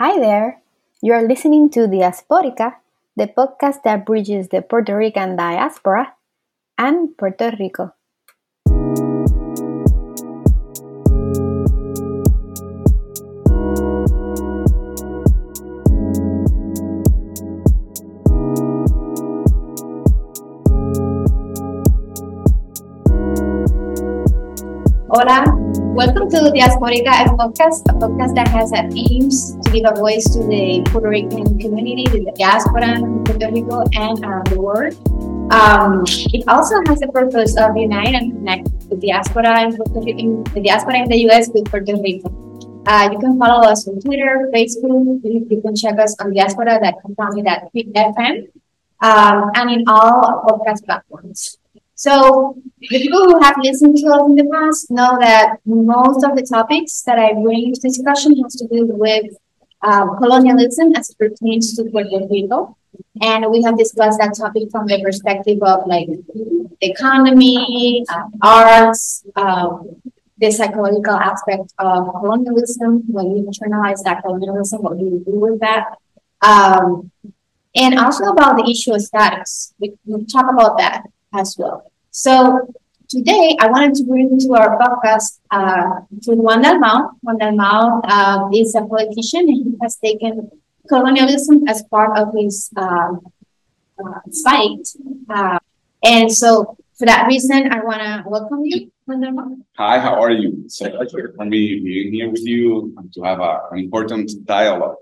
Hi there. You are listening to Diasporica, the podcast that bridges the Puerto Rican diaspora and Puerto Rico. Hola, welcome to Diasporica, a podcast, a podcast that has an aims to give a voice to the Puerto Rican community, the diaspora in Puerto Rico and around the world. Um, it also has the purpose of unite and connect the diaspora in Puerto Rico, the diaspora in the U.S. with Puerto Rico. Uh, you can follow us on Twitter, Facebook. You, you can check us on diaspora.com.fm um, and in all podcast platforms. So the people who have listened to us in the past know that most of the topics that I bring to discussion has to do with um, colonialism as it pertains to Puerto Rico. And we have discussed that topic from the perspective of like the economy, uh, arts, um, the psychological aspect of colonialism, when we internalize that colonialism, what do we do with that? Um, and also about the issue of status. We, we talk about that as well. So today I wanted to bring to our podcast uh, to Juan Dalmau. Juan Dalmau uh, is a politician and he has taken colonialism as part of his uh, uh fight. Uh, and so for that reason, I want to welcome you, Juan Dalmau. Hi, how are you? It's a pleasure for me being here with you and to have a, an important dialogue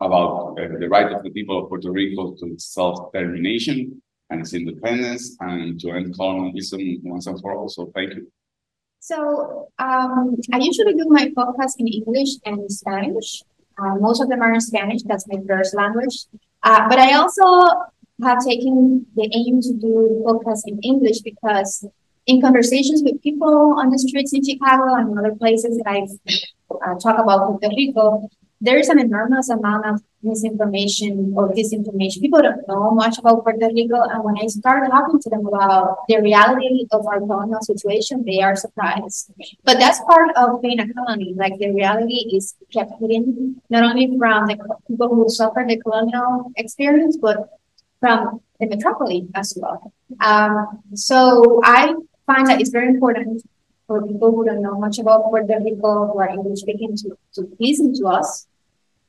about uh, the right of the people of Puerto Rico to self-determination and its independence and to end colonialism once and for all. So thank you. So um, I usually do my podcast in English and Spanish. Uh, most of them are in Spanish. That's my first language. Uh, but I also have taken the aim to do podcasts in English because in conversations with people on the streets in Chicago and other places that I've uh, talked about Puerto Rico, there is an enormous amount of misinformation or disinformation. People don't know much about Puerto Rico. And when I start talking to them about the reality of our colonial situation, they are surprised. But that's part of being a colony. Like the reality is kept hidden, not only from the people who suffered the colonial experience, but from the metropolis as well. Um, so I find that it's very important for people who don't know much about Puerto Rico, who are English speaking, to, to listen to us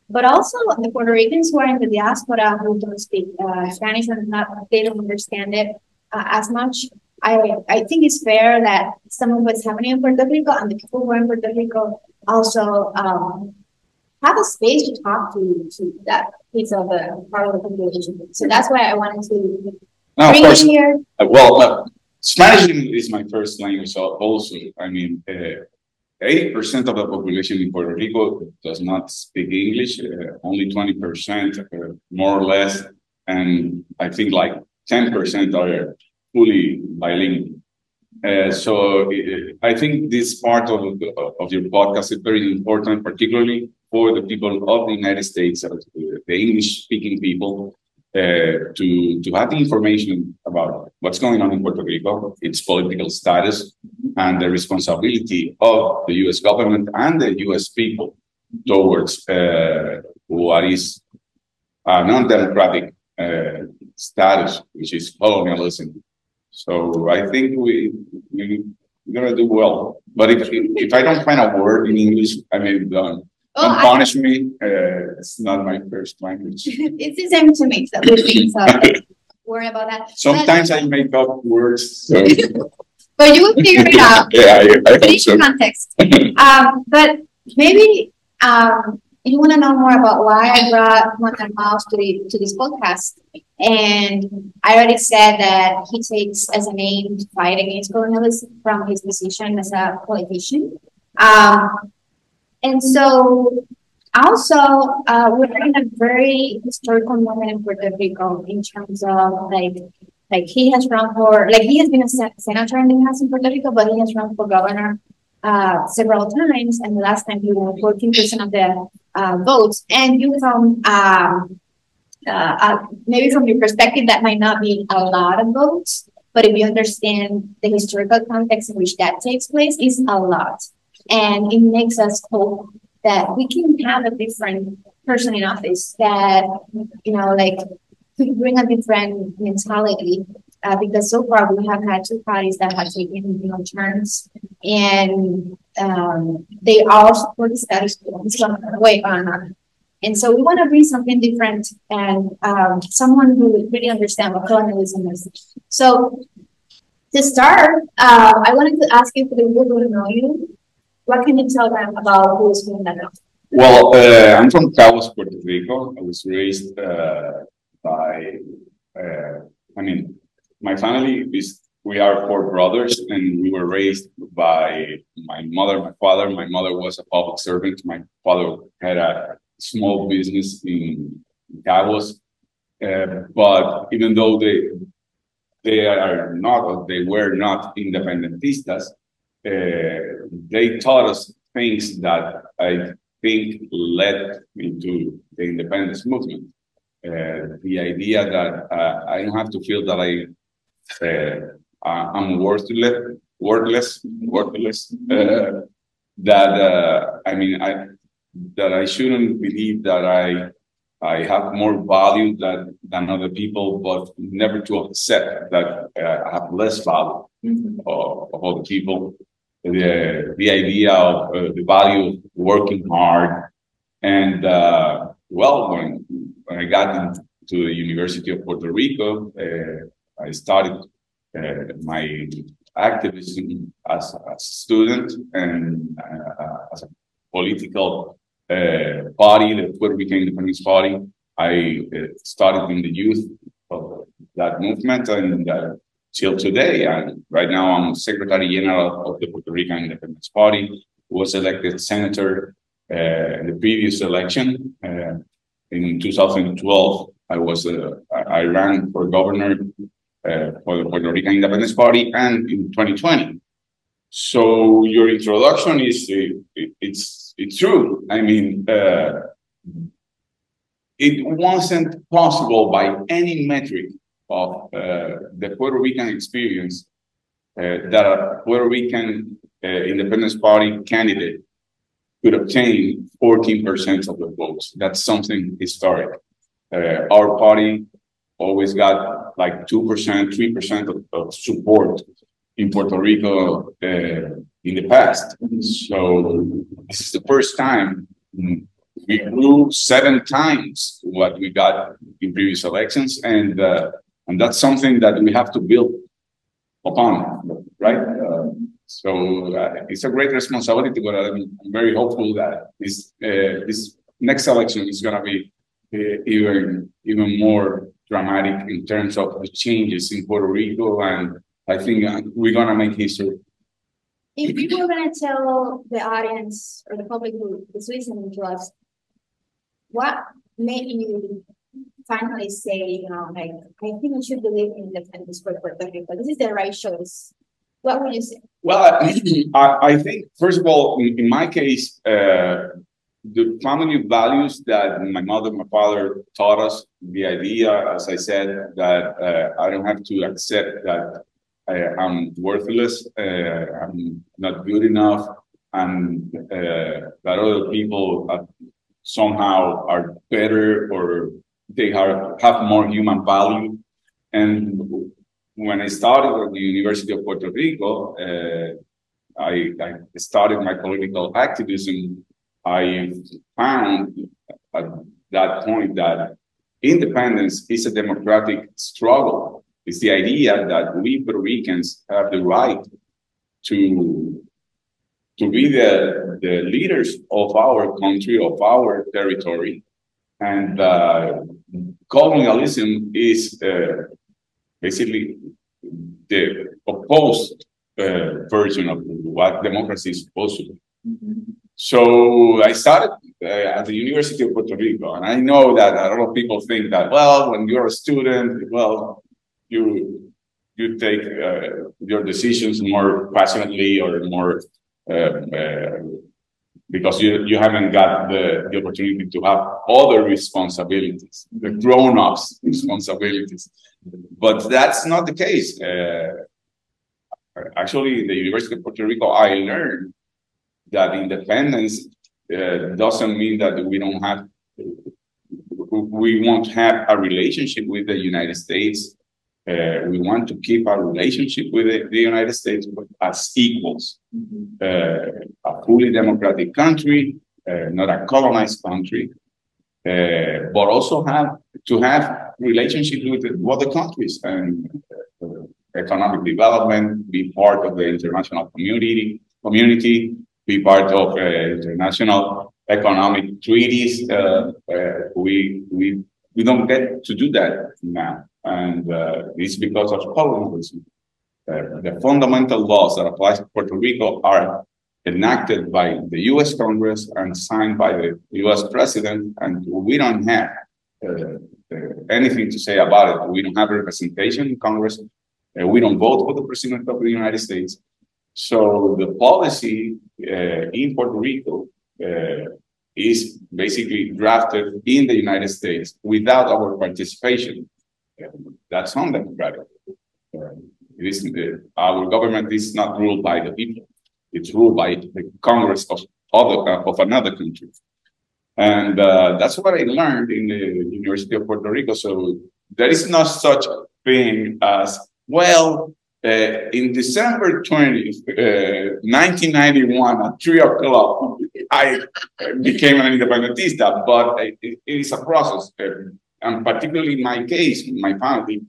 but also the Puerto Ricans who are in the diaspora who don't speak uh, Spanish and not they don't understand it uh, as much. I I think it's fair that some of what's happening in Puerto Rico and the people who are in Puerto Rico also um, have a space to talk to to that piece of the part of the population. So that's why I wanted to no, bring it here. Uh, well, uh, Spanish is my first language, so also I mean. Uh, 80% of the population in Puerto Rico does not speak English, uh, only 20%, uh, more or less. And I think like 10% are fully bilingual. Uh, so uh, I think this part of, of your podcast is very important, particularly for the people of the United States, uh, the English speaking people, uh, to to have the information about what's going on in Puerto Rico, its political status, and the responsibility of the U.S. government and the U.S. people towards uh, what is a non-democratic uh, status, which is colonialism. So I think we we we're gonna do well. But if if I don't find a word in English, I may be done. Oh, Don't punish I, me. Uh, it's not my first language. it's the same to me. So so worry about that. Sometimes I make up words. So. but you will figure it out. yeah, I, I hope so. context. um, but maybe um, you want to know more about why I brought Dalmau to, the, to this podcast. And I already said that he takes as a name to fight against colonialism from his position as a politician. Um, and so also, uh, we're in a very historical moment in Puerto Rico in terms of like, like he has run for, like he has been a senator in the House in Puerto Rico, but he has run for governor uh, several times. And the last time he won 14% of the uh, votes. And you from, um, uh, uh, maybe from your perspective, that might not be a lot of votes. But if you understand the historical context in which that takes place, is a lot. And it makes us hope that we can have a different person in office that you know like could bring a different mentality uh, because so far we have had two parties that have taken you know turns and um, they all support the status quo in some way or another. And so we want to bring something different and um, someone who really understands what colonialism is. So to start, uh, I wanted to ask you for the people who know you, what can you tell them about who is from Fernando? Well, uh, I'm from Caguas, Puerto Rico. I was raised uh, by, uh, I mean, my family is, we are four brothers, and we were raised by my mother, my father. My mother was a public servant. My father had a small business in Caguas. Uh, but even though they they are not, they were not independentistas, uh, they taught us things that I think led me to the independence movement. Uh, the idea that uh, I don't have to feel that I uh, I'm worthless, worthless, worthless. Uh, that uh, I mean, I that I shouldn't believe that I I have more value than than other people, but never to accept that uh, I have less value mm-hmm. of, of other people. The the idea of uh, the value of working hard, and uh, well, when when I got into the University of Puerto Rico, uh, I started uh, my activism as, a student and uh, as a political uh, party, the Puerto Rican Independence Party. I started in the youth of that movement and till today. And right now I'm Secretary General of the Puerto Rican Independence Party, was elected senator uh, in the previous election. Uh, in 2012, I was I ran for governor for the Puerto Rican Independence Party and in 2020. So your introduction is it's it's true. I mean, uh, it wasn't possible by any metric of uh, the Puerto Rican experience uh, that a Puerto Rican uh, Independence Party candidate could obtain 14% of the votes. That's something historic. Our party always got like 2%, 3% of, of support in Puerto Rico in the past. So this is the first time we grew seven times what we got in previous elections, and uh, and that's something that we have to build upon, right? Uh, so uh, it's a great responsibility, but I'm, very hopeful that this uh, this next election is going to be uh, even even more dramatic in terms of the changes in Puerto Rico, and I think uh, we're gonna make history. If you were gonna tell the audience or the public who is listening to us, what made you finally say, you know, like I think we should believe in the independence for Puerto Rico. This is the right choice. What would you say? Well, I, I think first of all, in, in my case, uh, the family values that my mother, my father taught us, the idea, as I said, that uh, I don't have to accept that I, am worthless, uh, I'm not good enough, and uh, that other people somehow are better or they are, have more human value. And when I started at the University of Puerto Rico, uh, I, I started my political activism I found at that point that independence is a democratic struggle. It's the idea that we Puerto Ricans have the right to, to be the, the leaders of our country, of our territory. And uh, colonialism is uh, basically the opposed uh, version of what democracy is supposed to be. Mm -hmm. So I started uh, at the University of Puerto Rico, and I know that a lot of people think that well, when you're a student, well, you you take uh, your decisions more passionately or more uh, uh because you you haven't got the, the opportunity to have other responsibilities, the grown-ups responsibilities. But that's not the case. Uh, actually, the University of Puerto Rico, I learned that independence uh, doesn't mean that we don't have we want to have a relationship with the United States. Uh, we want to keep our relationship with the, the United States as equals. Uh, a fully democratic country, uh, not a colonized country, uh, but also have to have relationships with other countries and uh, economic development, be part of the international community, community, be part of uh, international economic treaties. Uh, uh, we we we don't get to do that now, and it's because of colonialism. the fundamental laws that apply to Puerto Rico are enacted by the U.S. Congress and signed by the U.S. President, and we don't have uh, uh, anything to say about it. We don't have representation in Congress. Uh, we don't vote for the President of the United States. So the policy in Puerto Rico is basically drafted in the United States without our participation. That's undemocratic. Uh, it is, uh, our government is not ruled by the people; it's ruled by the Congress of other uh, of another country, and uh, that's what I learned in the University of Puerto Rico. So there is not such a thing as well. Uh, in December 20th, 1991, at 3 o'clock, I became an independentista, but it, it is a process. And particularly in my case, my family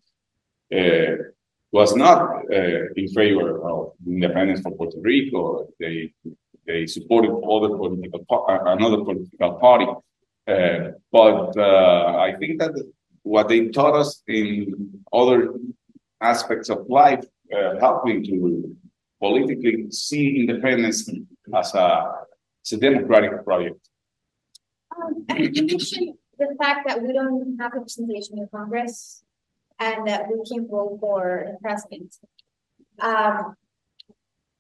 uh, was not uh, in favor of independence for Puerto Rico. They they supported other political uh, another political party. Uh, but I think that what they taught us in other aspects of life helped me to politically see independence as a it's a democratic project. Um, you mentioned the fact that we don't have representation in Congress and that we can vote for the president. Um,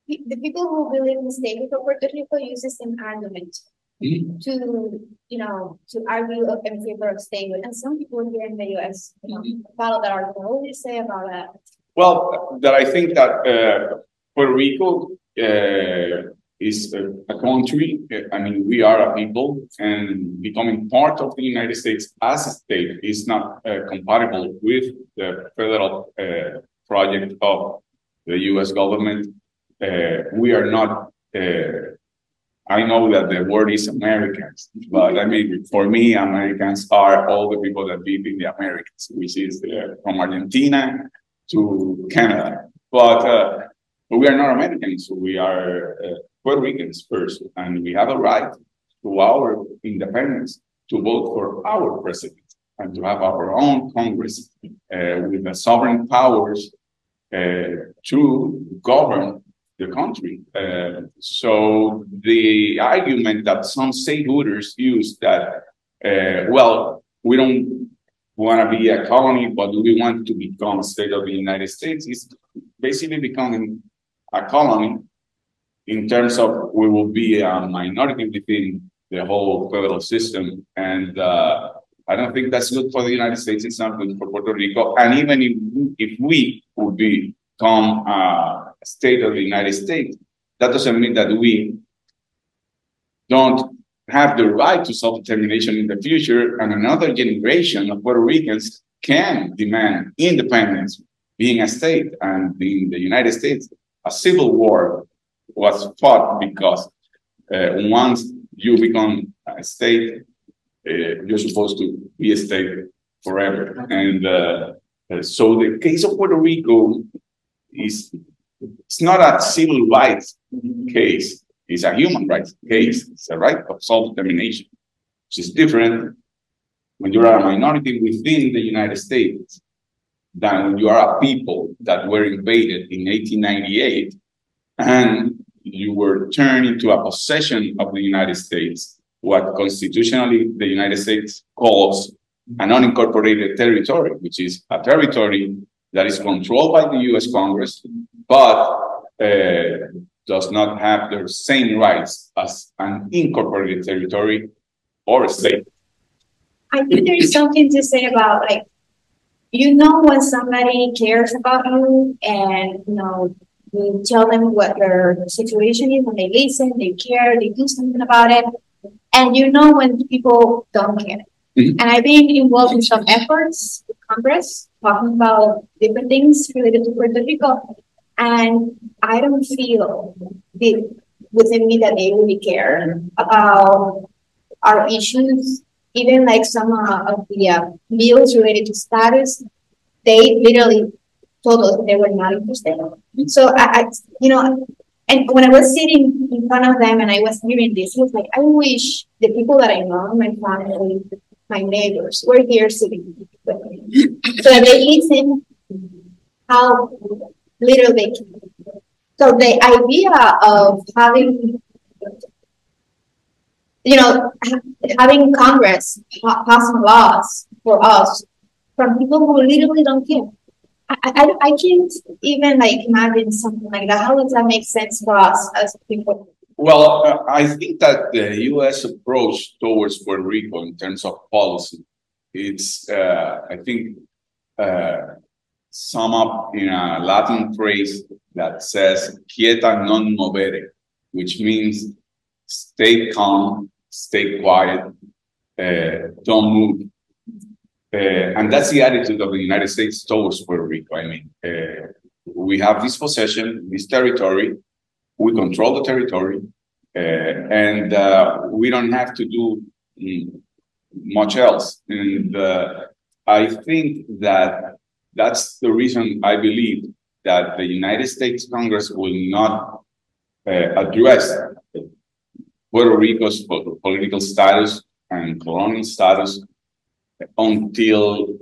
the people who believe in the state of Puerto Rico use the same argument mm-hmm. to, you know, to argue in favor of statehood. And some people here in the U.S. You know, mm-hmm. follow that argument. What would you say about that? Well, that I think that uh, Puerto Rico uh, is a, a, country. I mean, we are a people, and becoming part of the United States as a state is not uh, compatible with the federal uh, project of the U.S. government. Uh, we are not. Uh, I know that the word is Americans, but I mean, for me, Americans are all the people that live in the Americas, which is uh, from Argentina to Canada. But uh, but we are not Americans. We are Puerto Ricans first, and we have a right to our independence to vote for our president and to have our own Congress uh, with the sovereign powers uh, to govern the country. Uh, so the argument that some stateholders use that, uh, well, we don't want to be a colony, but we want to become a state of the United States is basically becoming a colony in terms of we will be a minority within the whole federal system. And uh, I don't think that's good for the United States. It's not good for Puerto Rico. And even if, if we would become a state of the United States, that doesn't mean that we don't have the right to self-determination in the future and another generation of Puerto Ricans can demand independence being a state and in the United States a civil war was fought because uh, once you become a state, uh, you're supposed to be a state forever. And uh, uh so the case of Puerto Rico is it's not a civil rights case, it's a human rights case. It's a right of self-determination, which is different when you are a minority within the United States than when you are a people that were invaded in 1898 and you were turned into a possession of the United States, what constitutionally the United States calls an unincorporated territory, which is a territory that is controlled by the US Congress, but uh, does not have the same rights as an incorporated territory or a state. I think there's something to say about like you know when somebody cares about you and you know you tell them what their situation is when they listen they care they do something about it and you know when people don't care Mm-hmm. And I've been involved in some efforts with Congress talking about different things related to Puerto Rico. And I don't feel the, within me that they really care about our issues. Even like some uh, of the uh, bills related to status, they literally told us they were not interested. So I, I, you know, and when I was sitting in front of them and I was hearing this, it was like, I wish the people that I know, my family, my neighbors, were here sitting with me. So they listen how little they can. So the idea of having, you know, having Congress passing laws for us from people who literally don't care I, I, I can't even like imagine something like that. How does that make sense for us as people? Well, uh, I think that the U.S. approach towards Puerto Rico in terms of policy, it's uh, I think uh, sum up in a Latin phrase that says "quieta non movere," which means stay calm, stay quiet, uh, don't move. Uh, and that's the attitude of the United States towards Puerto Rico. I mean, uh, we have this possession, this territory, we control the territory, uh, and uh, we don't have to do mm, much else. And uh, I think that that's the reason I believe that the United States Congress will not address Puerto Rico's political status and colonial status until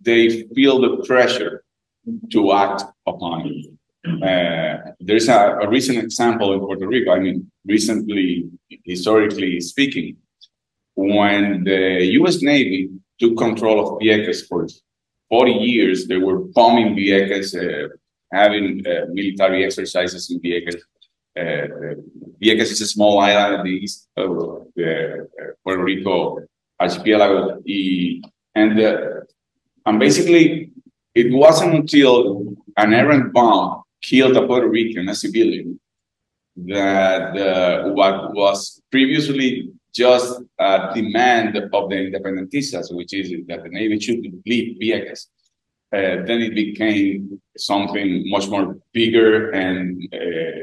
they feel the pressure to act upon it. Uh, there's a, a, recent example in Puerto Rico. I mean, recently, historically speaking, when the U.S. Navy took control of Vieques for 40 years, they were bombing Vieques, uh, having uh, military exercises in Vieques. Uh, Vieques is a small island in the east of uh, Puerto Rico archipelago. And, uh, and basically, it wasn't until an errant bomb killed a Puerto Rican, a civilian, that uh, what was previously just a demand of the independentistas, which is that the Navy should leave Vieques. Uh, then it became something much more bigger and uh,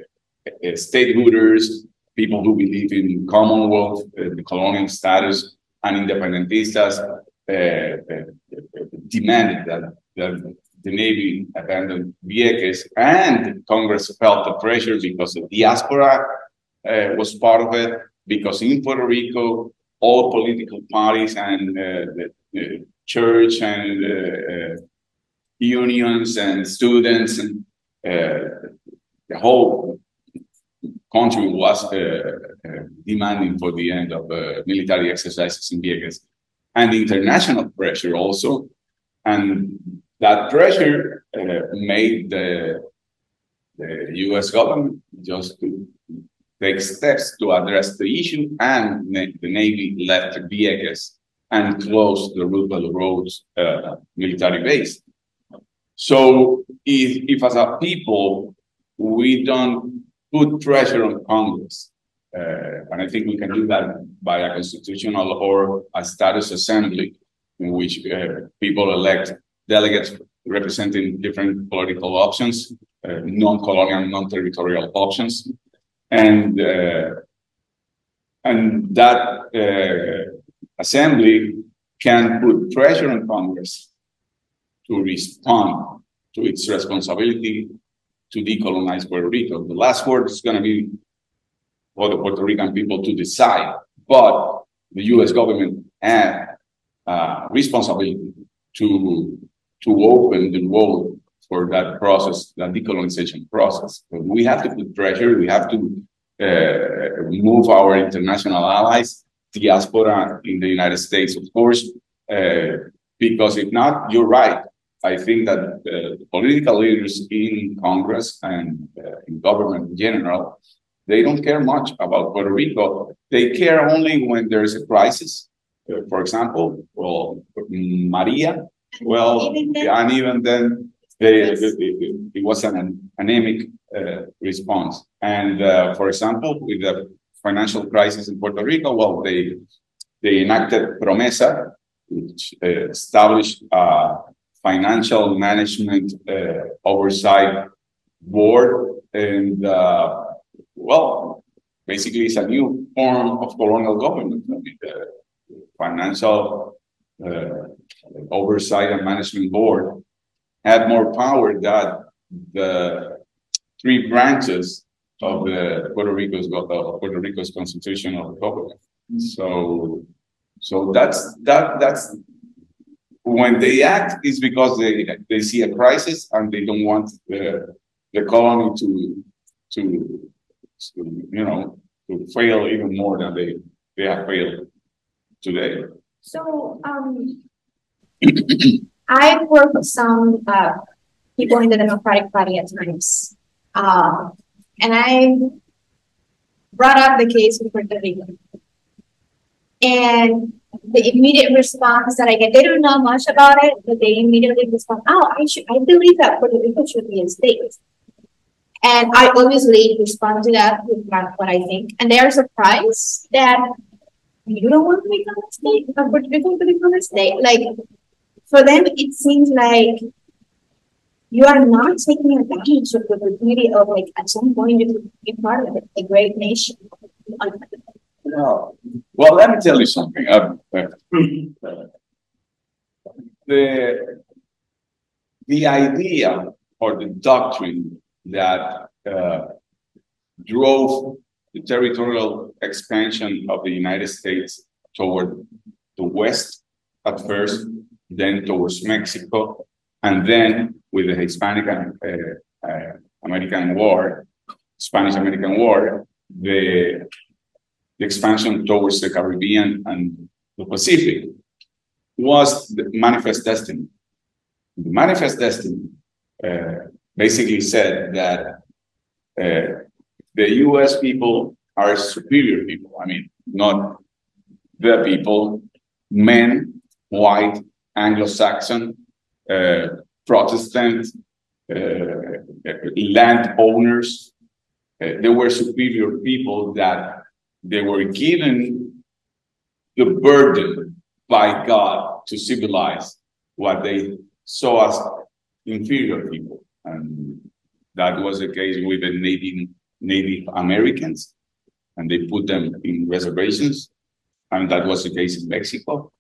uh statehooders, people who believe in Commonwealth, uh, the colonial status, and independentistas uh, uh, demanded that, that the Navy abandon Vieques, and Congress felt the pressure because the diaspora uh, was part of it, because in Puerto Rico, all political parties and uh, the, the, church and uh, unions and students and uh, the whole country was uh, uh, demanding for the end of uh, military exercises in Vieques, and international pressure also. And that pressure made the, the US government just to take steps to address the issue, and the Navy left Vieques and closed the Roosevelt Roads uh, military base. So if, if as a people we don't put pressure on Congress. Uh, and I think we can do that by a constitutional or a status assembly in which uh, people elect delegates representing different political options, uh, non-colonial, non-territorial options. And, uh, and that uh, assembly can put pressure on Congress to respond to its responsibility to decolonize Puerto Rico. The last word is going to be for the Puerto Rican people to decide, but the U.S. government had uh, responsibility to to open the road for that process, that decolonization process. We have to put pressure. We have to uh, move our international allies, diaspora in the United States, of course, uh, because if not, you're right. I think that uh, political leaders in Congress and uh, in government in general, they don't care much about Puerto Rico. They care only when there is a crisis. Uh, for example, well, Maria, well, even and even then, they, yes. it, it, it, was an anemic uh, response. And uh, for example, with the financial crisis in Puerto Rico, well, they they enacted PROMESA, which uh, established a financial management uh, oversight board. And, uh, well, basically, it's a new form of colonial government. I mean, the financial uh, oversight and management board had more power than the three branches of the Puerto Rico's Puerto Rico's constitutional government. So, so that's that that's when they act is because they they see a crisis and they don't want the the colony to to, to you know to fail even more than they they have failed today. So um, I work with some uh, people in the Democratic Party at times, uh, and I brought up the case with Puerto Rico. And the immediate response that I get, they don't know much about it, but they immediately respond, "Oh, I should, I believe that Puerto Rico should be a state." And I obviously respond to that with what I think, and they are surprised that you don't want to become a state, or Puerto Rico to become a state. Like for them, it seems like you are not taking advantage of the beauty of like at some point you could be part of it, a great nation. Well, well, let me tell you something. Uh, the the idea or the doctrine that uh, drove the territorial expansion of the United States toward the west at first, then towards Mexico, and then with the Hispanic uh, uh, American War, Spanish American War, the, the expansion towards the Caribbean and the Pacific was the manifest destiny. The manifest destiny uh, basically said that uh, the US people are superior people. I mean, not the people, men, white, Anglo Saxon, uh, Protestant, uh, landowners. Uh, they were superior people that they were given the burden by God to civilize what they saw as inferior people. And that was the case with the Native, Native Americans, and they put them in reservations. And that was the case in Mexico.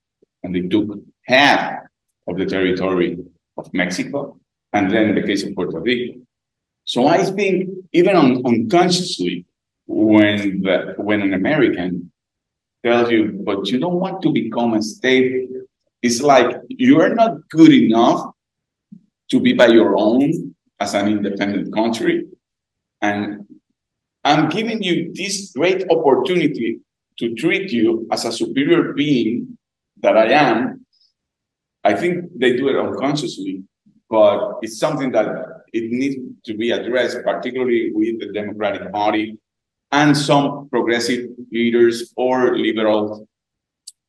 And they took half of the territory of Mexico, and then the case of Puerto Rico. So I think even un- unconsciously, when the, when an American tells you, but you don't want to become a state, it's like you are not good enough to be by your own as an independent country. And I'm giving you this great opportunity to treat you as a superior being that I am. I think they do it unconsciously, but it's something that it needs to be addressed, particularly with the Democratic Party and some progressive leaders or liberal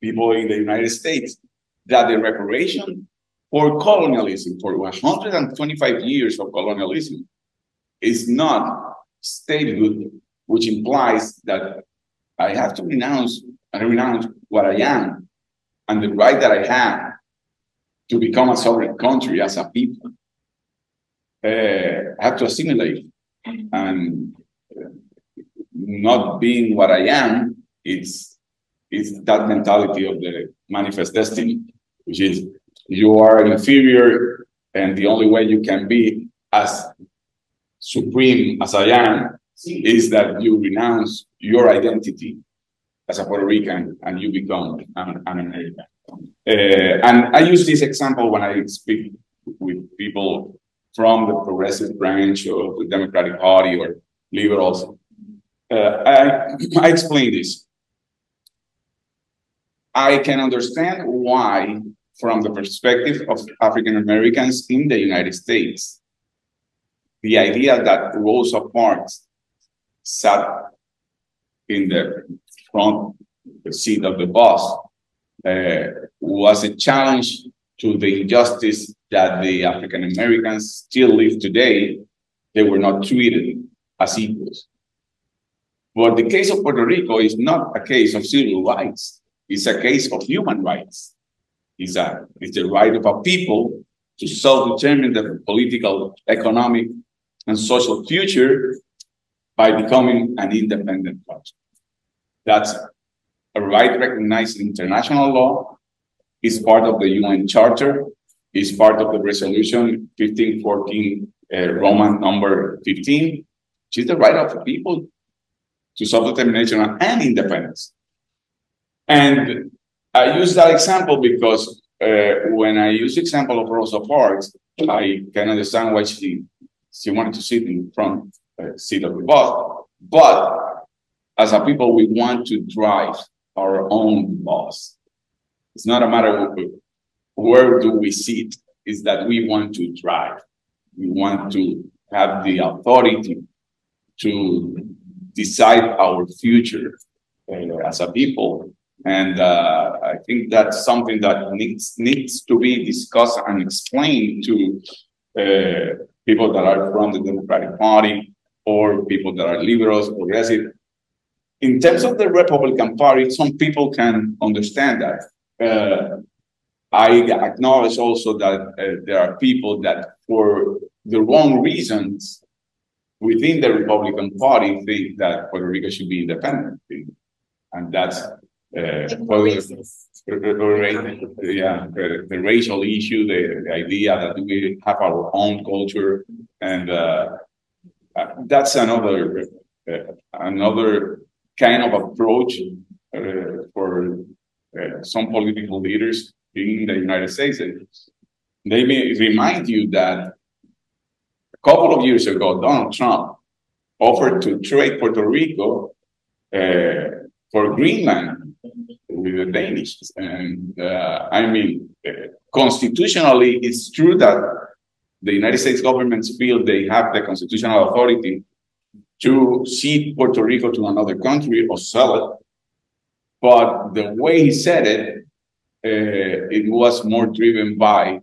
people in the United States, that the reparation for colonialism, for 125 years of colonialism, is not statehood, which implies that I have to renounce and renounce what I am and the right that I have to become a sovereign country as a people. Uh, I have to assimilate and not being what I am. It's it's that mentality of the manifest destiny, which is you are inferior, and the only way you can be as supreme as I am is that you renounce your identity as a Puerto Rican and you become an, an American. Uh, and I use this example when I speak with people from the progressive branch of the Democratic Party or liberals. Uh, I, I explain this. I can understand why, from the perspective of African Americans in the United States, the idea that Rosa Parks sat in the front seat of the bus uh, was a challenge to the injustice that the African Americans still live today. They were not treated as equals. But the case of Puerto Rico is not a case of civil rights. It's a case of human rights. It's, a, it's the right of a people to self-determine their political, economic, and social future by becoming an independent country. That's a right recognized in international law, is part of the UN Charter, is part of the resolution 1514, uh, Roman number 15, which is the right of the people to self-determination and independence. And I use that example because uh, when I use the example of Rosa Parks, I can understand why she she wanted to sit in front uh, seat of the bus. But as a people, we want to drive our own bus. It's not a matter of where do we sit, is that we want to drive. We want to have the authority to decide our future uh, as a people. And uh, I think that's something that needs needs to be discussed and explained to uh, people that are from the Democratic Party or people that are liberals, progressive. In terms of the Republican Party, some people can understand that. Uh, I acknowledge also that uh, there are people that, for the wrong reasons, within the Republican Party, think that Puerto Rico should be independent, and that's uh, yeah, the, the, racial issue, the, the, idea that we have our own culture, and uh, uh, that's another uh, another kind of approach uh, for uh, some political leaders in the United States. They may remind you that couple of years ago, Donald Trump offered to trade Puerto Rico uh, for Greenland with the Danish. And uh, I mean, uh, constitutionally, it's true that the United States government feel they have the constitutional authority to cede Puerto Rico to another country or sell it. But the way he said it, uh, it was more driven by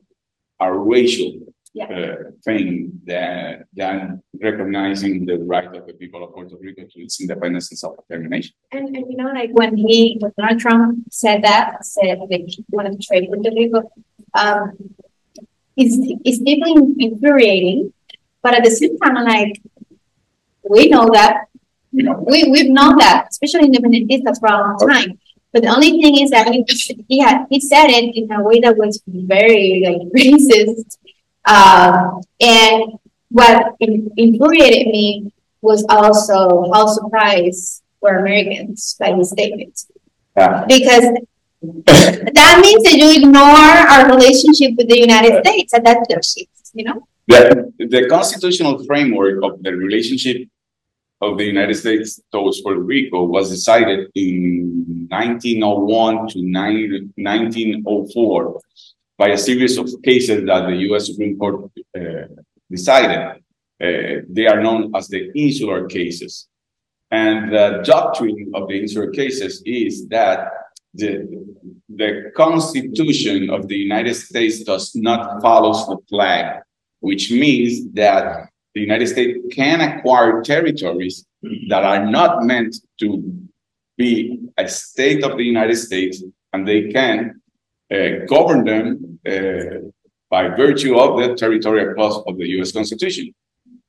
a racial yeah. uh, thing than, than recognizing the right of the people of Puerto Rico to its independence and self-determination. And, and, you know, like when he, when Donald Trump said that, said that he wanted to trade Puerto Rico, um, it's, it's deeply infuriating. But at the same time, I'm like, we know that. You know, we, we've known that, especially independentistas for a long time. But the only thing is that he, he had he said it in a way that was very like racist um, and what infuriated me was also how surprised were Americans by his statement. Yeah. Because that means that you ignore our relationship with the United States, and that's you know? The, the constitutional framework of the relationship of the United States towards Puerto Rico was decided in 1901 to 1904 by a series of cases that the US Supreme Court uh, decided. Uh, they are known as the insular cases. And the doctrine of the insular cases is that the, the Constitution of the United States does not follow the flag, which means that the United States can acquire territories that are not meant to be a state of the United States, and they can govern them uh, by virtue of the territorial clause of the US Constitution.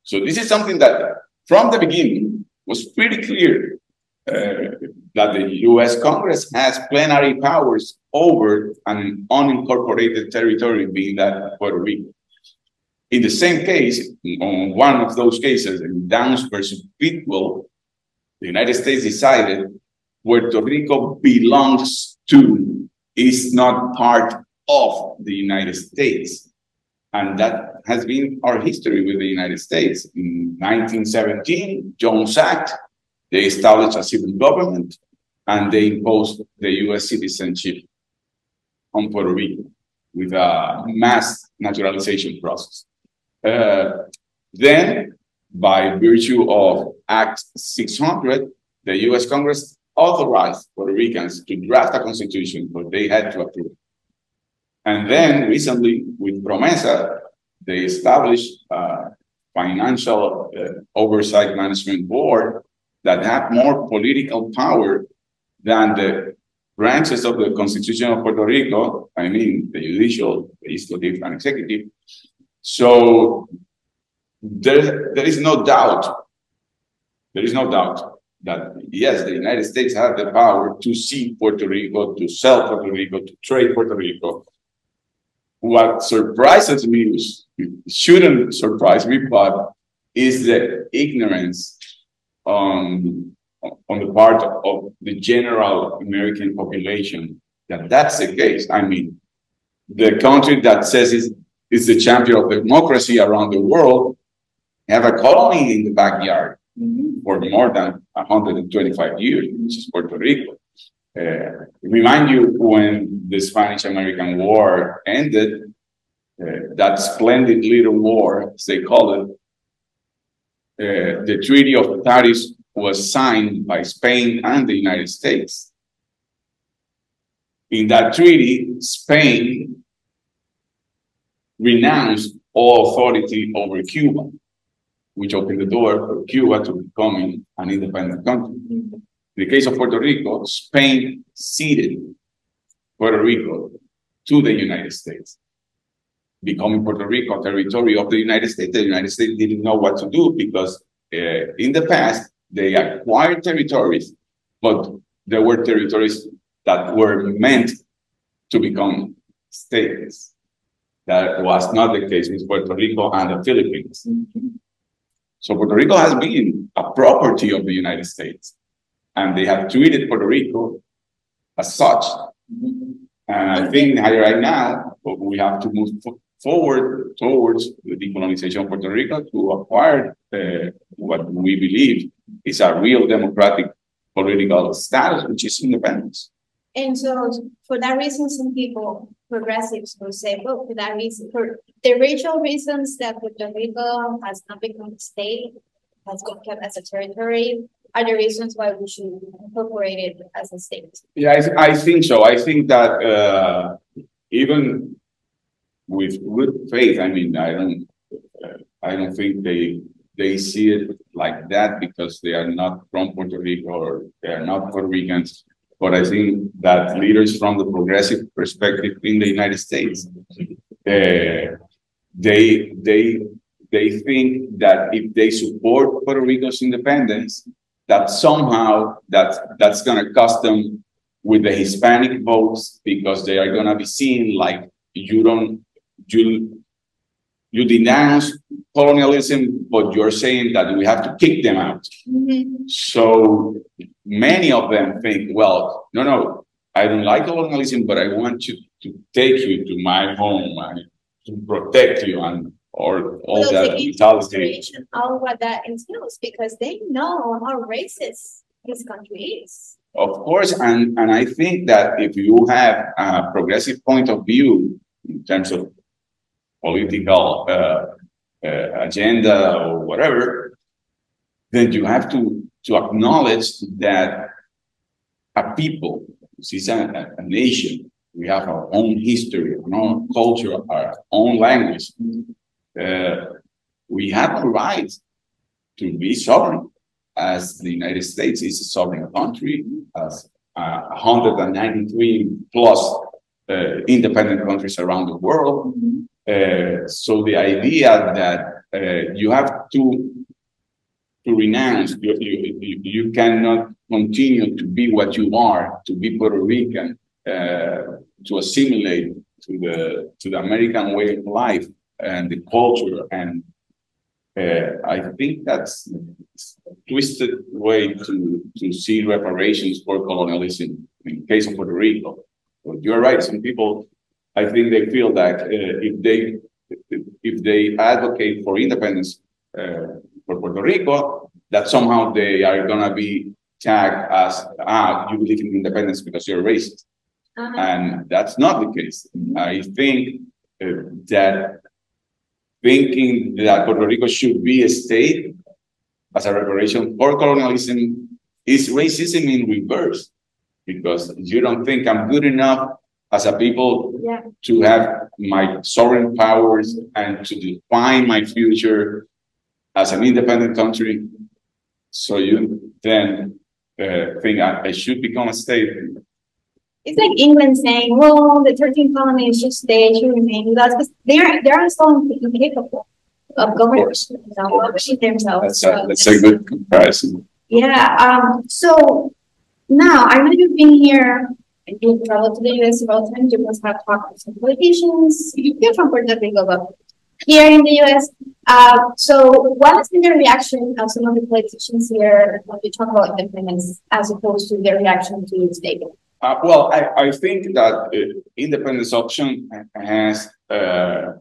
So this is something that from the beginning was pretty clear uh, that the US Congress has plenary powers over an unincorporated territory, being that Puerto Rico. In the same case, on one of those cases, in Downes versus Bidwell, the United States decided Puerto Rico belongs to is not part of the United States. And that has been our history with the United States. In 1917, Jones Act, they established a civil government and they imposed the US citizenship on Puerto Rico with a mass naturalization process. Uh, then, by virtue of Act 600, the US Congress authorized Puerto Ricans to draft a constitution, but they had to approve. And then recently, with Promesa, they established a financial uh, oversight management board that had more political power than the branches of the Constitution of Puerto Rico, I mean, the judicial, the legislative, and executive. So there, there is no doubt, there is no doubt that yes, the United States has the power to see Puerto Rico, to sell Puerto Rico, to trade Puerto Rico. What surprises me, shouldn't surprise me, but is the ignorance on, on the part of the general American population that that's the case. I mean, the country that says it's, it's the champion of democracy around the world have a colony in the backyard. For more than 125 years, which is Puerto Rico. Uh, remind you when the Spanish American War ended, uh, that splendid little war, as they call it, uh, the Treaty of Paris was signed by Spain and the United States. In that treaty, Spain renounced all authority over Cuba which opened the door for Cuba to becoming an independent country. In the case of Puerto Rico, Spain ceded Puerto Rico to the United States, becoming Puerto Rico territory of the United States. The United States didn't know what to do because uh, in the past they acquired territories, but there were territories that were meant to become states. That was not the case with Puerto Rico and the Philippines. Mm -hmm. So Puerto Rico has been a property of the United States, and they have treated Puerto Rico as such. And I think right now we have to move forward towards the decolonization of Puerto Rico to acquire uh, what we believe is a real democratic political status, which is independence. And so, for that reason, some people, progressives, will say, well, for that reason, for the racial reasons that Puerto Rico has not become a state, has been kept as a territory, are the reasons why we should incorporate it as a state. Yeah, I, I think so. I think that uh, even with good faith, I mean, I don't, uh, I don't think they they see it like that because they are not from Puerto Rico or they are not Puerto Ricans. But I think that leaders from the progressive perspective in the United States, uh, they they they think that if they support Puerto Rico's independence, that somehow that that's going to cost them with the Hispanic votes because they are going to be seen like you don't you you denounce colonialism, but you're saying that we have to kick them out. Mm-hmm. So many of them think, well, no, no, I don't like colonialism, but I want you to take you to my home and to protect you and or all well, that mentality. All what that entails because they know how racist this country is. Of course, and, and I think that if you have a progressive point of view in terms of political uh, uh, agenda or whatever, then you have to, to acknowledge that a people, this is a, a nation, we have our own history, our own culture, our own language. Uh, we have a right to be sovereign, as the United States is a sovereign country, as uh, 193 plus uh, independent countries around the world. Uh, so the idea that uh, you have to to renounce, you, you, you cannot continue to be what you are, to be Puerto Rican, uh, to assimilate to the to the American way of life and the culture, and uh, I think that's a twisted way to to see reparations for colonialism in the case of Puerto Rico. But you're right. Some people I think they feel that uh, if they if they advocate for independence uh, for Puerto Rico, that somehow they are gonna be tagged as ah you believe in independence because you're racist, uh-huh. and that's not the case. I think uh, that thinking that Puerto Rico should be a state as a reparation for colonialism is racism in reverse because you don't think I'm good enough as a people yeah. to have my sovereign powers and to define my future as an independent country. So you then uh, think I, I, should become a state. it's like England saying, "Well, the 13th colony is just stay, should remain with us," because they're they're so incapable of governing themselves. That's a, that's a good comparison. Yeah. Um. So now I know you've been here. You've traveled to the U.S. several times. You must have talked with some politicians. You're from Puerto Rico, but here in the U.S. Uh, so, what has been the reaction of some of the politicians here when we talk about independence, as opposed to their reaction to the statement? Uh, well, I, I think that uh, independence option has uh,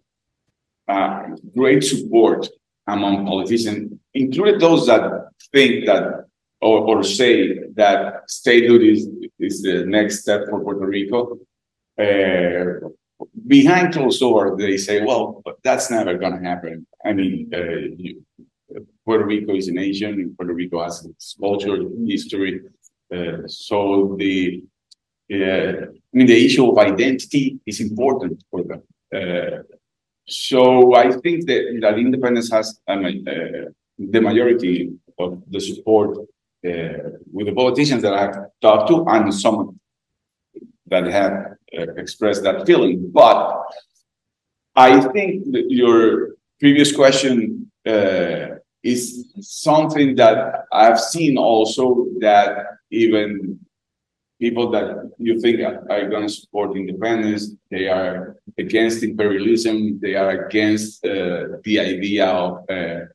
uh, great support among politicians, including those that think that or, or say that statehood is, is the next step for Puerto Rico. Uh, behind closed doors, they say, well, that's never going to happen. I mean, uh, you, Puerto Rico is a nation, Puerto Rico has its culture, history. Uh, so the uh, I mean, the issue of identity is important for them. Uh, so I think that, that independence has uh, the majority of the support with the politicians that I've talked to and some that have uh, expressed that feeling. But I think that your previous question uh, is something that I've seen also that even people that you think are going to support independence, they are against imperialism, they are against uh, the idea of uh,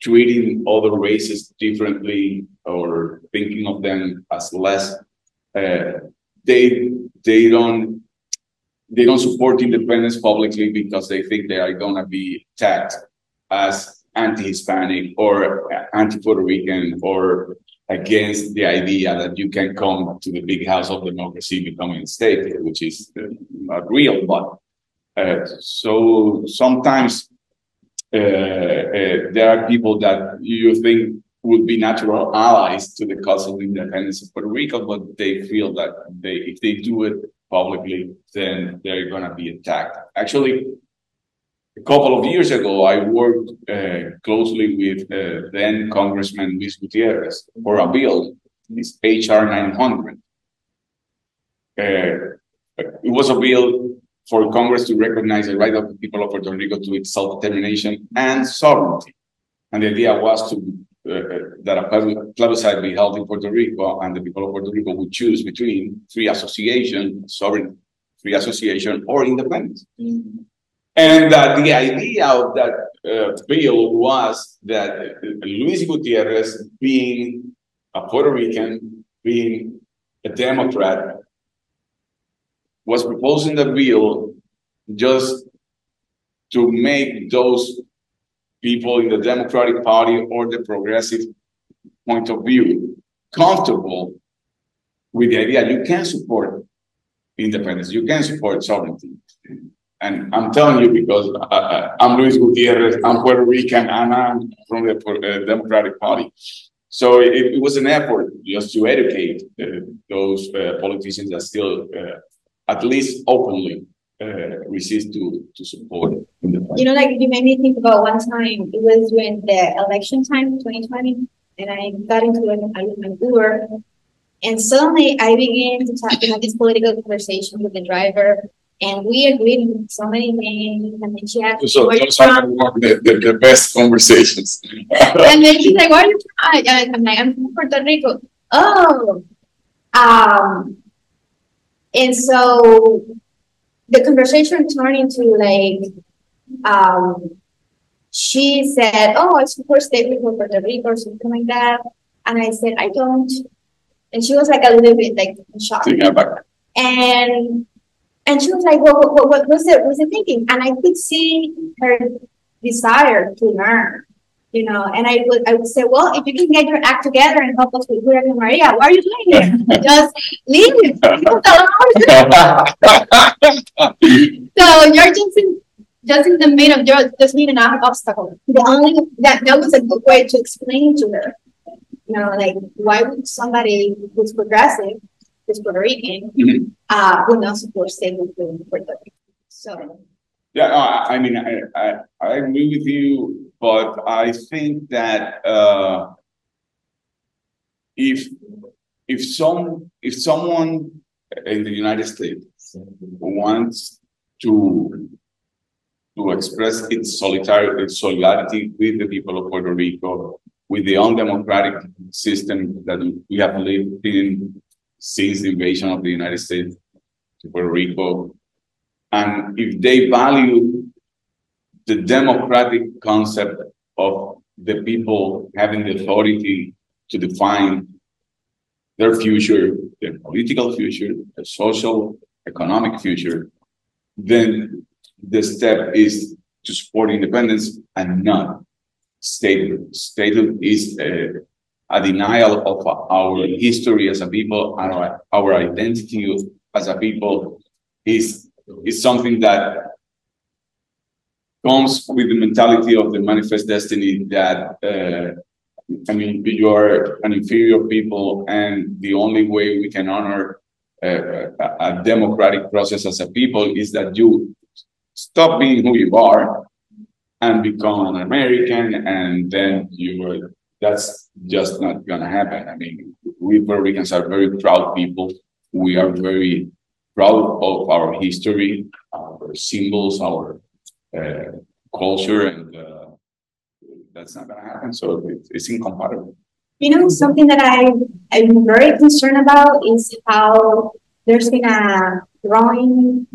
treating other races differently or thinking of them as less. Uh, they they don't they don't support independence publicly because they think they are going to be attacked as anti-Hispanic or anti-Puerto Rican or against the idea that you can come to the big house of democracy becoming a state, which is uh, not real. But uh, so sometimes there are people that you think would be natural allies to the cause of independence of Puerto Rico, but they feel that they if they do it publicly, then they're going to be attacked. Actually, a couple of years ago, I worked uh, closely with uh, then Congressman Luis Gutierrez for a bill, this HR 900. Uh, it was a bill for Congress to recognize the right of the people of Puerto Rico to its self-determination and sovereignty. And the idea was to uh, uh that a plebiscite be held in Puerto Rico, and the people of Puerto Rico would choose between free association, sovereign free association, or independence. Mm -hmm. And uh, the idea of that uh, bill was that Luis Gutierrez, being a Puerto Rican, being a Democrat, was proposing the bill just to make those people in the Democratic Party or the progressive point of view comfortable with the idea you can support independence, you can support sovereignty. And I'm telling you because uh, uh, I'm Luis Gutierrez, I'm Puerto Rican, and I'm from the uh, Democratic Party. So it, it, was an effort just to educate uh, those uh, politicians that still, uh, at least openly, resist to, to support it. You know, like you made me think about one time, it was when the election time, 2020, and I got into an, an Uber, and suddenly I began to, talk, to have this political conversation with the driver and we agreed on so many things. And then she asked, so those are the, the, the, best conversations. and then she's like, "Where are you from?" I'm like, "I'm from Puerto Rico." Oh, um, and so the conversation turned into like, um, she said, "Oh, it's I support statehood for Puerto Rico" or something like that, and I said, "I don't." And she was like a little bit like shocked. And and she was like, well, what, what, was it, was it thinking? And I could see her desire to learn, you know, and I would, I would say, well, if you can get your act together and help us with Hurricane Maria, why are you doing it? Just leave it. so you're just in, just in the middle of just, just need an obstacle. The only, that, that was a good way to explain to her, you know, like, why would somebody who's progressive is Puerto Rican, mm-hmm. uh, will not support statehood in Puerto Rico. So. Yeah, I mean, I, I, I agree with you, but I think that uh, if if some if someone in the United States wants to to express its solidarity with the people of Puerto Rico, with the undemocratic system that we have lived in since the invasion of the United States to Puerto Rico. And if they value the democratic concept of the people having the authority to define their future, their political future, their social, economic future, then the step is to support independence and not statehood. Statehood is a, a denial of our history as a people and our, our identity as a people is, is something that comes with the mentality of the manifest destiny that uh, I mean you're an inferior people and the only way we can honor uh, a, democratic process as a people is that you stop being who you are and become an American, and then you were. That's just not gonna happen. I mean, we Puerto Ricans are very proud people. We are very proud of our history, our symbols, our uh, culture, and uh, that's not gonna happen. So it, it's incompatible. You know, something that I I'm very concerned about is how there's been a growing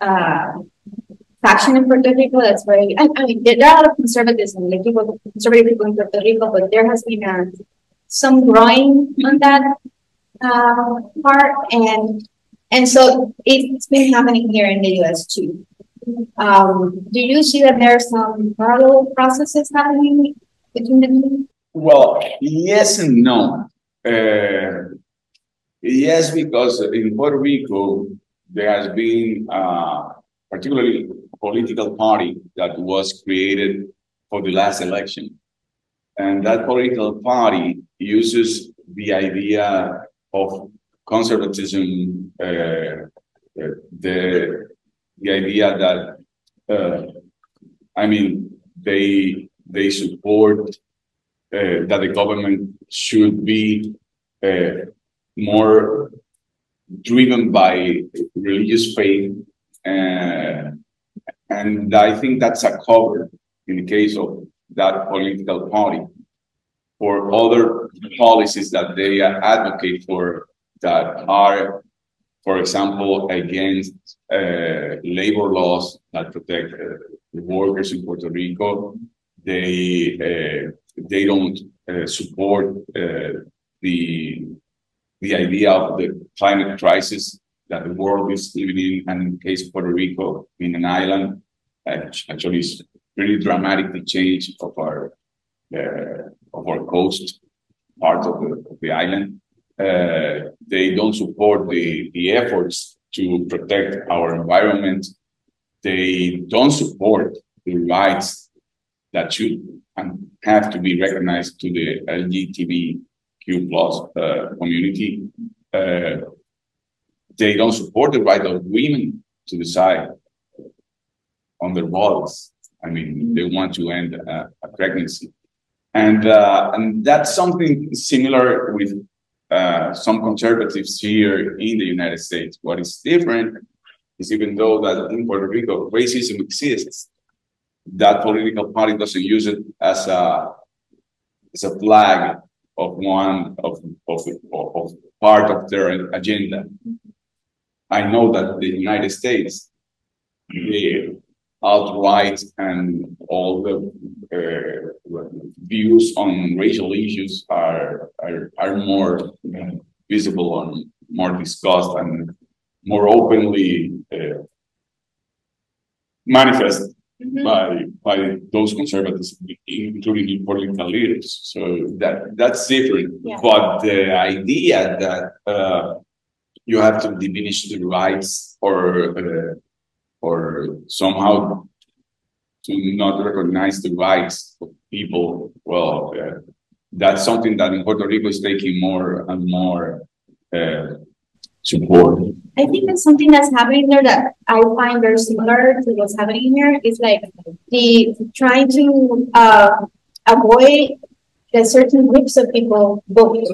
uh, faction in Puerto Rico that's very, I, I mean, there are a lot of conservatism, like people, conservative people in Puerto Rico, but there has been a, some growing on that uh, part, and and so it's been happening here in the U.S. too. Um, do you see that there are some parallel processes happening between the two? Well, yes and no. Uh, yes, because in Puerto Rico there has been, uh, particularly political party that was created for the last election. And that political party uses the idea of conservatism, uh, the, the idea that, uh, I mean, they, they support uh, that the government should be uh, more driven by religious faith uh, and I think that's a cover in the case of that political party. For other policies that they advocate for that are, for example, against uh, labor laws that protect uh, workers in Puerto Rico. They uh, they don't uh, support uh, the the idea of the climate crisis that the world is living in, and in case of Puerto Rico, in an island, actually is really dramatically change of our uh, of our coast part of the, of the island. Uh, they don't support the, the efforts to protect our environment. They don't support the rights that should and have to be recognized to the LGBTQ plus uh, community. Uh, they don't support the right of women to decide on their bodies. I mean, they want to end a, a pregnancy. And, uh, and that's something similar with uh, some conservatives here in the United States. What is different is even though that in Puerto Rico racism exists, that political party doesn't use it as a as a flag of one of of, of part of their agenda. I know that the United States, the outright and all the uh, views on racial issues are are, are more visible and more discussed and more openly uh, manifest mm -hmm. by by those conservatives, including the political leaders. So that that's different. Yeah. But the idea that uh, you have to diminish the rights or uh, or somehow to not recognize the rights of people, well, uh, that's something that in Puerto Rico is taking more and more uh, support. I think that's something that's happening there that I find very similar to what's happening here. Is like the trying to uh, avoid that certain groups of people vote.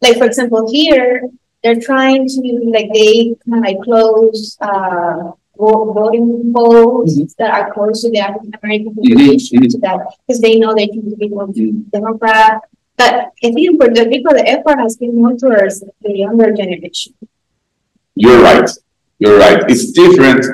Like for example, here they're trying to like they kind of like close uh voting polls mm-hmm. that are close to the African American mm-hmm. population that because they know they can be more mm-hmm. Democrat. But I think in Puerto Rico the effort has been more towards the younger generation. You're right. You're right. It's different.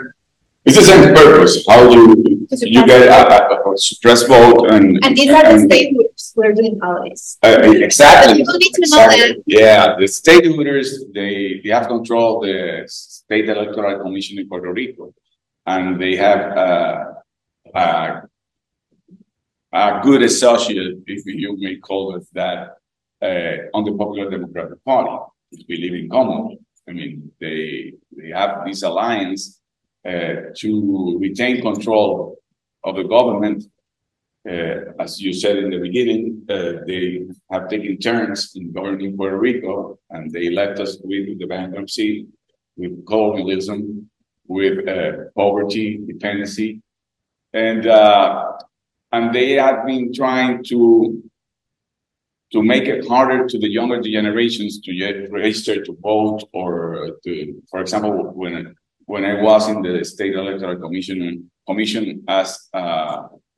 It's the same purpose. How you you get a, a, a stress vote and and these are the state groups we're doing holidays. Uh, exactly. People need to know. Yeah, the state hooters they they have control the state electoral commission in Puerto Rico, and they have uh, a good associate, if you may call it that, uh, on the Popular Democratic Party. We live in common. I mean, they they have this alliance uh, to retain control of the government. Uh, as you said in the beginning, uh, they have taken turns in governing Puerto Rico, and they left us with the bankruptcy, with colonialism, with uh, poverty, dependency, and uh, and they have been trying to to make it harder to the younger generations to get registered to vote or to, for example, when when I was in the state electoral commission commission as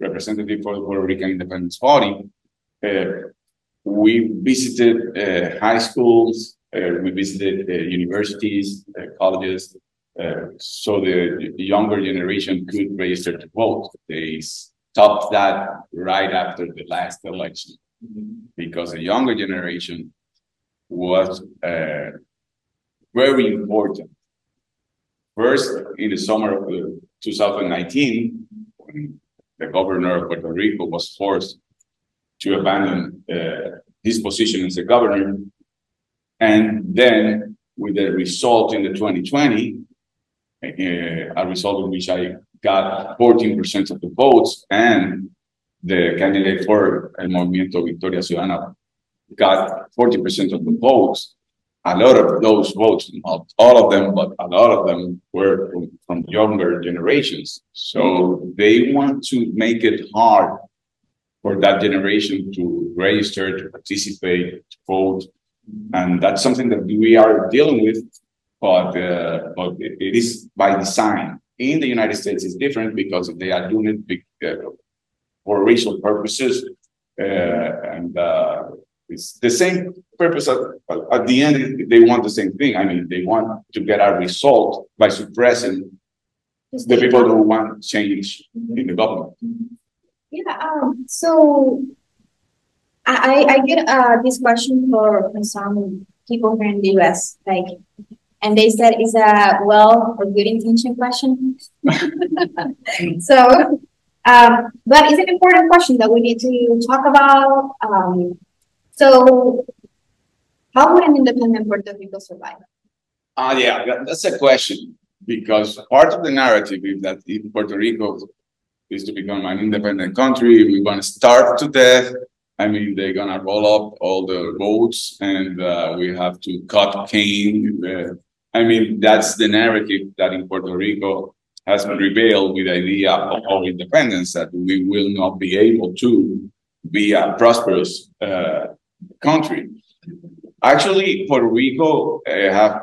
representative for the Puerto Rican Independence Party, uh, we visited uh, high schools, we visited uh, universities, uh, colleges, uh, so the, the younger generation could register to vote. They stopped that right after the last election because the younger generation was uh, very important. First, in the summer of 2019, when the governor of Puerto Rico was forced to abandon uh, his position as a governor, and then with the result in the 2020, uh, a result in which I got 14% of the votes and the candidate for El Movimiento Victoria Ciudadana got 40% of the votes. A lot of those votes, not all of them, but a lot of them were from, from younger generations. So they want to make it hard for that generation to register, to participate, to vote. And that's something that we are dealing with, but, uh, but it, is by design. In the United States, it's different because they are doing it uh, for racial purposes. Uh, and uh, it's the same purpose at, at, the end, they want the same thing. I mean, they want to get a result by suppressing the people who want change in the government. Yeah, um, so I, I get uh, this question for some people here in the US, like, and they said it's a well or good intention question. so um, but it's an important question that we need to talk about. Um, so, how would an independent Puerto Rico survive? Ah, uh, yeah, that's a question because part of the narrative is that if Puerto Rico is to become an independent country, we want to starve to death. I mean, they're going to roll up all the roads and uh, we have to cut cane. Uh, I mean, that's the narrative that in Puerto Rico has prevailed with the idea of our independence that we will not be able to be a prosperous uh, country. Actually, Puerto Rico uh, have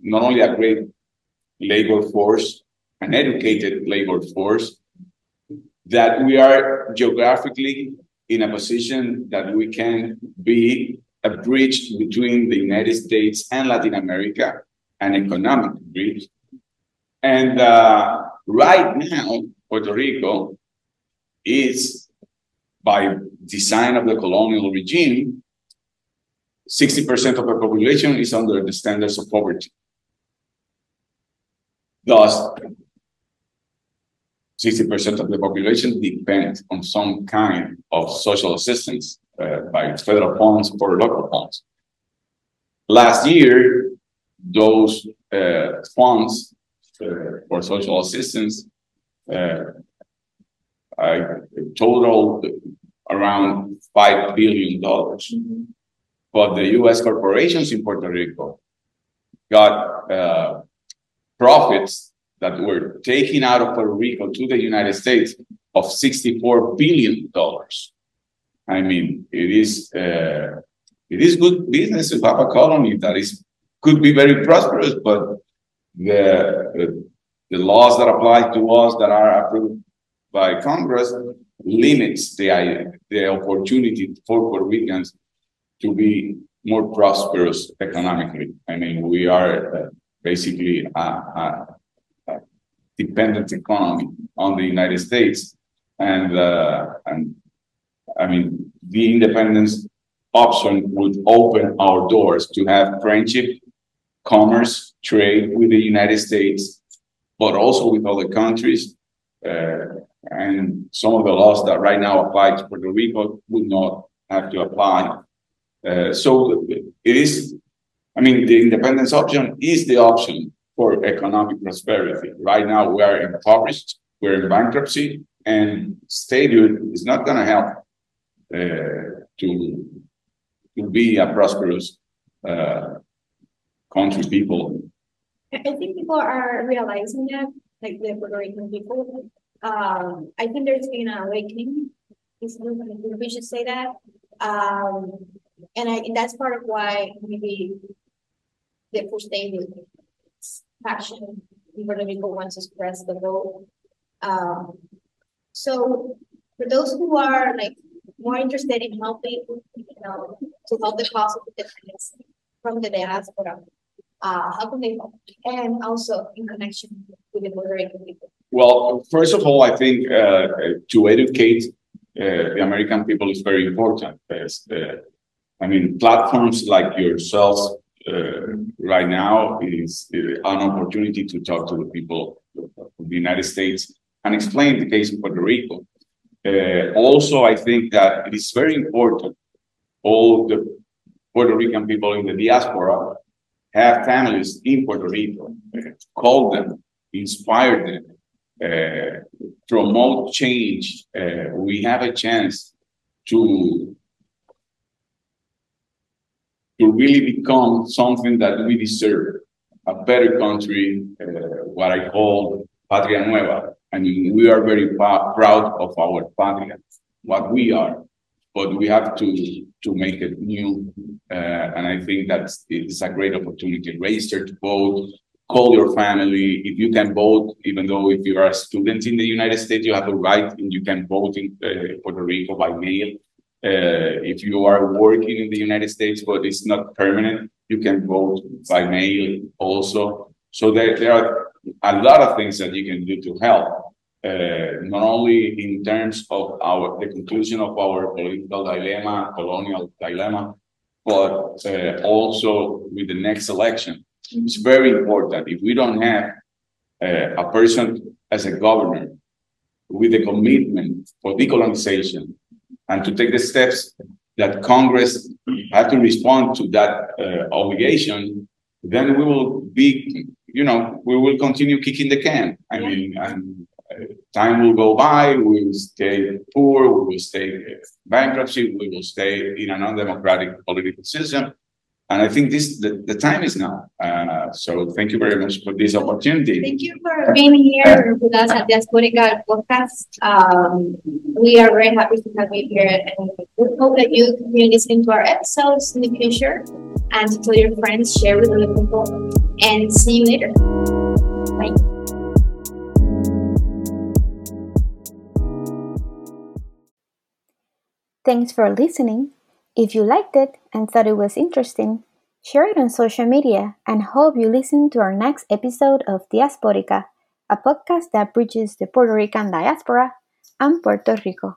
not only a great labor force, an educated labor force, that we are geographically in a position that we can be a bridge between the United States and Latin America, an economic bridge, and uh, right now, Puerto Rico is, by design of the colonial regime, 60% of the population is under the standards of poverty. Thus, 60% of the population depend on some kind of social assistance uh, by federal funds or local funds. Last year, those uh, funds uh, for social assistance, uh, totaled around $5 billion. Mm-hmm. But the US corporations in Puerto Rico got uh, profits that were taken out of Puerto Rico to the United States of $64 billion. I mean, it is uh, it is good business to have a colony that is could be very prosperous, but the, the laws that apply to us that are approved by Congress limits the, the opportunity for Puerto Ricans to be more prosperous economically. I mean, we are uh, basically a, a, a, dependent economy on the United States, and uh, and I mean, the independence option would open our doors to have friendship, commerce, trade with the United States, but also with other countries. Uh, and some of the laws that right now apply to Puerto Rico would not have to apply. Uh, so it is, I mean, the independence option is the option for economic prosperity. Right now, we are impoverished, we're in bankruptcy, and statehood is not going to help uh, to to be a prosperous uh, country people. I think people are realizing that, like the Puerto Rican people. Um, I think there's been an awakening. We should say that. Um, and I and that's part of why maybe the first day in Puerto Rico wants to express the vote. Um, so for those who are like more interested in helping, you know, to help the cause of the defendants from the diaspora, uh, how can they help? And also in connection with the Rican people. Well, first of all, I think uh, to educate uh, the American people is very important. Uh, I mean, platforms like yourselves uh, right now is an opportunity to talk to the people of the United States and explain the case of Puerto Rico. Uh, also, I think that it is very important all the Puerto Rican people in the diaspora have families in Puerto Rico. Call them, inspire them, uh, promote change. Uh, we have a chance to to really become something that we deserve, a better country, uh, what I call patria nueva. I mean, we are very proud of our patria, what we are, but we have to to make it new. Uh, and I think that it's a great opportunity. Register to vote. Call your family. If you can vote, even though if you are a student in the United States, you have a right and you can vote in uh, Puerto Rico by mail. Uh, if you are working in the United States, but it's not permanent, you can vote by mail also. So there, there are a lot of things that you can do to help. Uh, not only in terms of our the conclusion of our political dilemma, colonial dilemma, but uh, also with the next election. It's very important. If we don't have uh, a person as a governor with a commitment for decolonization and to take the steps that Congress had to respond to that uh, obligation, then we will be, you know, we will continue kicking the can. I mean, and time will go by, we will stay poor, we will stay bankruptcy, we will stay in an undemocratic political system. And I think this the, the time is now. Uh, so thank you very much for this opportunity. Thank you for being here with us at the Diasporica podcast. Um, we are very happy to have you here, and we hope that you continue listening to our episodes in the future, and to tell your friends, share with other people, and see you later. Bye. Thanks for listening. If you liked it and thought it was interesting, share it on social media and hope you listen to our next episode of Diasporica, a podcast that bridges the Puerto Rican diaspora and Puerto Rico.